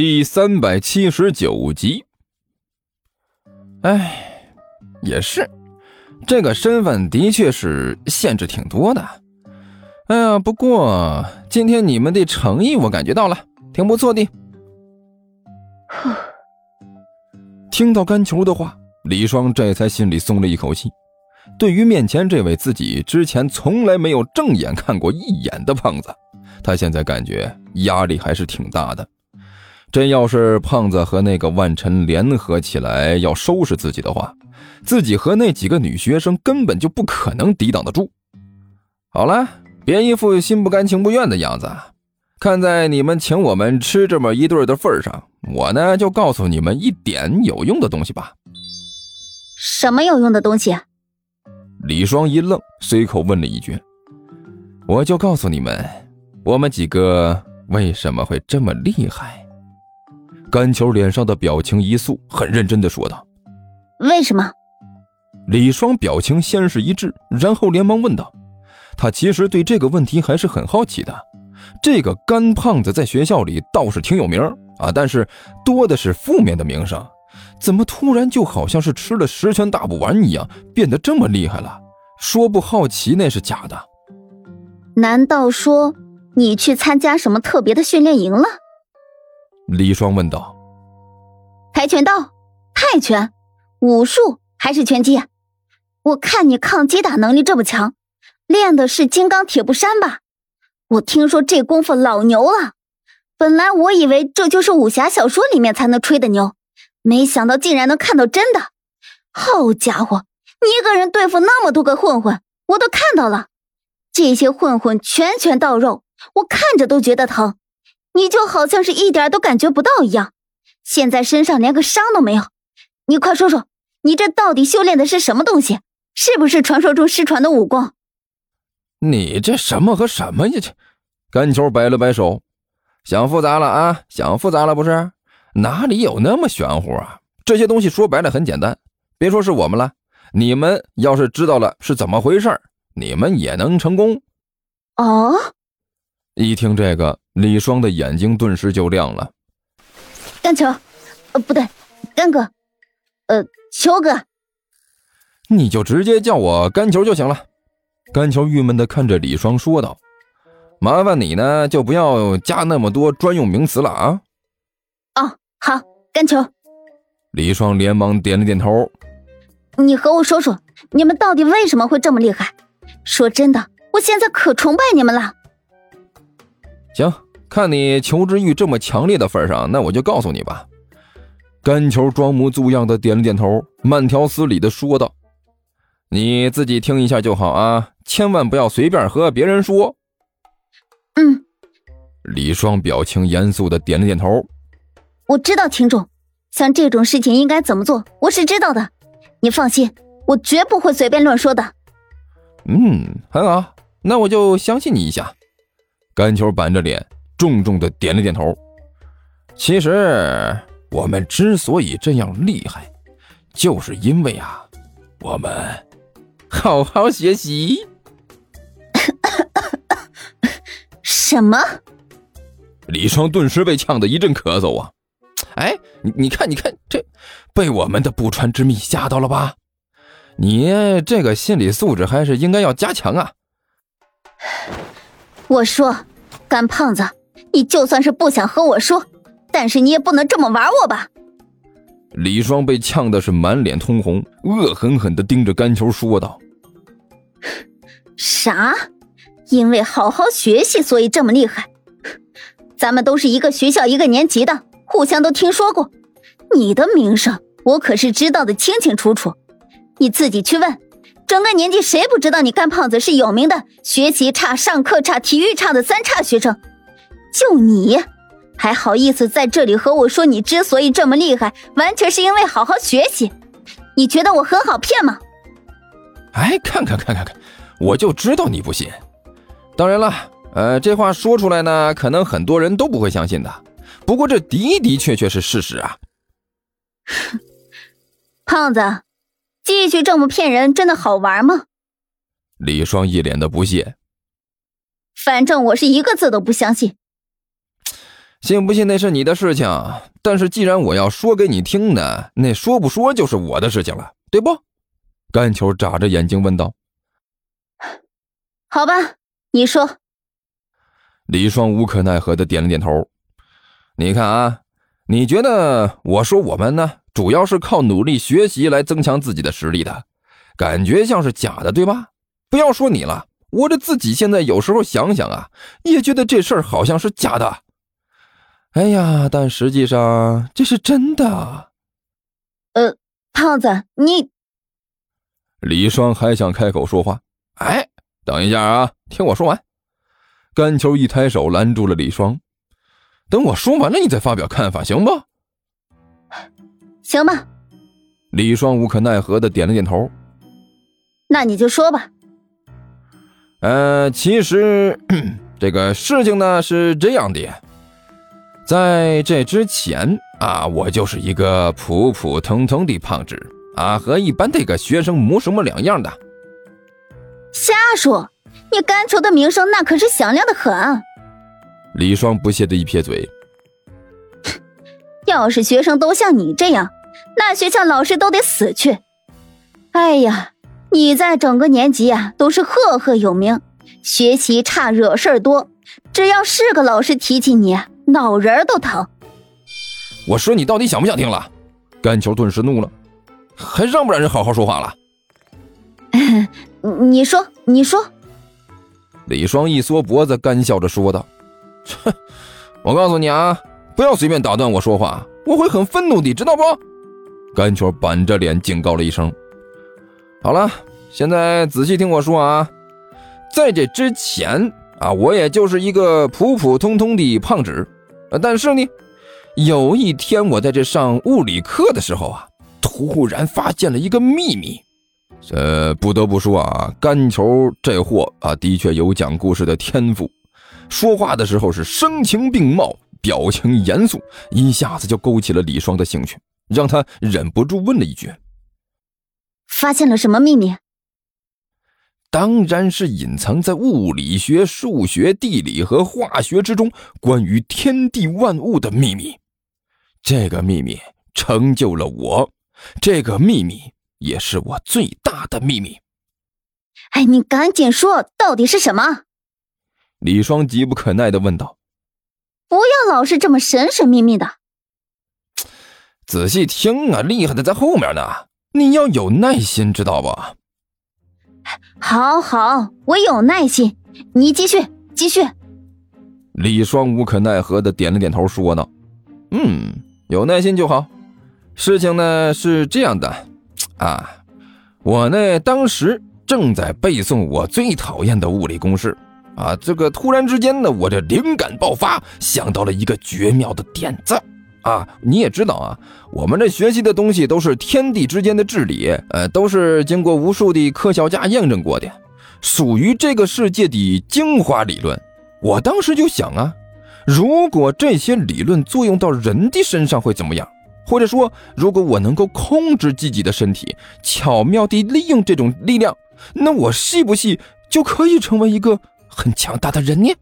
第三百七十九集。哎，也是，这个身份的确是限制挺多的。哎呀，不过今天你们的诚意我感觉到了，挺不错的。听到甘球的话，李双这才心里松了一口气。对于面前这位自己之前从来没有正眼看过一眼的胖子，他现在感觉压力还是挺大的。真要是胖子和那个万晨联合起来要收拾自己的话，自己和那几个女学生根本就不可能抵挡得住。好了，别一副心不甘情不愿的样子。看在你们请我们吃这么一顿的份上，我呢就告诉你们一点有用的东西吧。什么有用的东西？李双一愣，随口问了一句：“我就告诉你们，我们几个为什么会这么厉害。”甘球脸上的表情一肃，很认真的说道：“为什么？”李双表情先是一滞，然后连忙问道：“他其实对这个问题还是很好奇的。这个干胖子在学校里倒是挺有名啊，但是多的是负面的名声。怎么突然就好像是吃了十全大补丸一样，变得这么厉害了？说不好奇那是假的。难道说你去参加什么特别的训练营了？”李双问道：“跆拳道、泰拳、武术还是拳击？我看你抗击打能力这么强，练的是金刚铁布衫吧？我听说这功夫老牛了。本来我以为这就是武侠小说里面才能吹的牛，没想到竟然能看到真的。好家伙，你一个人对付那么多个混混，我都看到了。这些混混拳拳到肉，我看着都觉得疼。”你就好像是一点都感觉不到一样，现在身上连个伤都没有。你快说说，你这到底修炼的是什么东西？是不是传说中失传的武功？你这什么和什么呀？这甘球摆了摆手，想复杂了啊，想复杂了不是？哪里有那么玄乎啊？这些东西说白了很简单，别说是我们了，你们要是知道了是怎么回事，你们也能成功。哦。一听这个，李双的眼睛顿时就亮了。干球，呃，不对，干哥，呃，球哥，你就直接叫我干球就行了。干球郁闷的看着李双说道：“麻烦你呢，就不要加那么多专用名词了啊。”哦，好，干球。李双连忙点了点头。你和我说说，你们到底为什么会这么厉害？说真的，我现在可崇拜你们了。行，看你求知欲这么强烈的份上，那我就告诉你吧。甘球装模作样的点了点头，慢条斯理的说道：“你自己听一下就好啊，千万不要随便和别人说。”嗯。李双表情严肃的点了点头。我知道，听众，像这种事情应该怎么做，我是知道的。你放心，我绝不会随便乱说的。嗯，很好，那我就相信你一下。甘球板着脸，重重的点了点头。其实我们之所以这样厉害，就是因为啊，我们好好学习。什么？李双顿时被呛得一阵咳嗽啊！哎，你你看，你看，这被我们的不传之秘吓到了吧？你这个心理素质还是应该要加强啊！我说。干胖子，你就算是不想和我说，但是你也不能这么玩我吧？李双被呛的是满脸通红，恶狠狠的盯着甘球说道：“啥？因为好好学习，所以这么厉害？咱们都是一个学校一个年级的，互相都听说过。你的名声，我可是知道的清清楚楚。你自己去问。”整个年级谁不知道你干胖子是有名的学习差、上课差、体育差的三差学生？就你，还好意思在这里和我说你之所以这么厉害，完全是因为好好学习？你觉得我很好骗吗？哎，看看看看看，我就知道你不信。当然了，呃，这话说出来呢，可能很多人都不会相信的。不过这的的确确是事实啊。胖子。继续这么骗人，真的好玩吗？李双一脸的不屑。反正我是一个字都不相信。信不信那是你的事情，但是既然我要说给你听的，那说不说就是我的事情了，对不？甘球眨着眼睛问道。好吧，你说。李双无可奈何的点了点头。你看啊，你觉得我说我们呢，主要是靠努力学习来增强自己的实力的，感觉像是假的，对吧？不要说你了，我这自己现在有时候想想啊，也觉得这事儿好像是假的。哎呀，但实际上这是真的。呃，胖子，你……李双还想开口说话，哎，等一下啊，听我说完。甘球一抬手拦住了李双，等我说完了，你再发表看法，行不？行吧。李双无可奈何的点了点头。那你就说吧。呃，其实这个事情呢是这样的。在这之前啊，我就是一个普普通通的胖子啊，和一般的个学生没什么两样的。瞎说！你甘球的名声那可是响亮的很。李双不屑的一撇嘴：“要是学生都像你这样，那学校老师都得死去。哎呀，你在整个年级啊都是赫赫有名，学习差，惹事儿多，只要是个老师提起你。”脑仁都疼！我说你到底想不想听了？甘球顿时怒了，还让不让人好好说话了？你说，你说。李双一缩脖子，干笑着说道：“哼，我告诉你啊，不要随便打断我说话，我会很愤怒的，知道不？”甘球板着脸警告了一声：“好了，现在仔细听我说啊，在这之前啊，我也就是一个普普通通的胖子。”呃，但是呢，有一天我在这上物理课的时候啊，突然发现了一个秘密。呃，不得不说啊，干球这货啊，的确有讲故事的天赋。说话的时候是声情并茂，表情严肃，一下子就勾起了李双的兴趣，让他忍不住问了一句：“发现了什么秘密？”当然是隐藏在物理学、数学、地理和化学之中关于天地万物的秘密。这个秘密成就了我，这个秘密也是我最大的秘密。哎，你赶紧说，到底是什么？李双急不可耐的问道。不要老是这么神神秘秘的。仔细听啊，厉害的在后面呢。你要有耐心，知道不？好好，我有耐心，你继续继续。李双无可奈何的点了点头，说道：“嗯，有耐心就好。事情呢是这样的，啊，我呢当时正在背诵我最讨厌的物理公式，啊，这个突然之间呢，我这灵感爆发，想到了一个绝妙的点子。”啊，你也知道啊，我们这学习的东西都是天地之间的治理，呃，都是经过无数的科学家验证过的，属于这个世界的精华理论。我当时就想啊，如果这些理论作用到人的身上会怎么样？或者说，如果我能够控制自己的身体，巧妙地利用这种力量，那我是不是就可以成为一个很强大的人呢？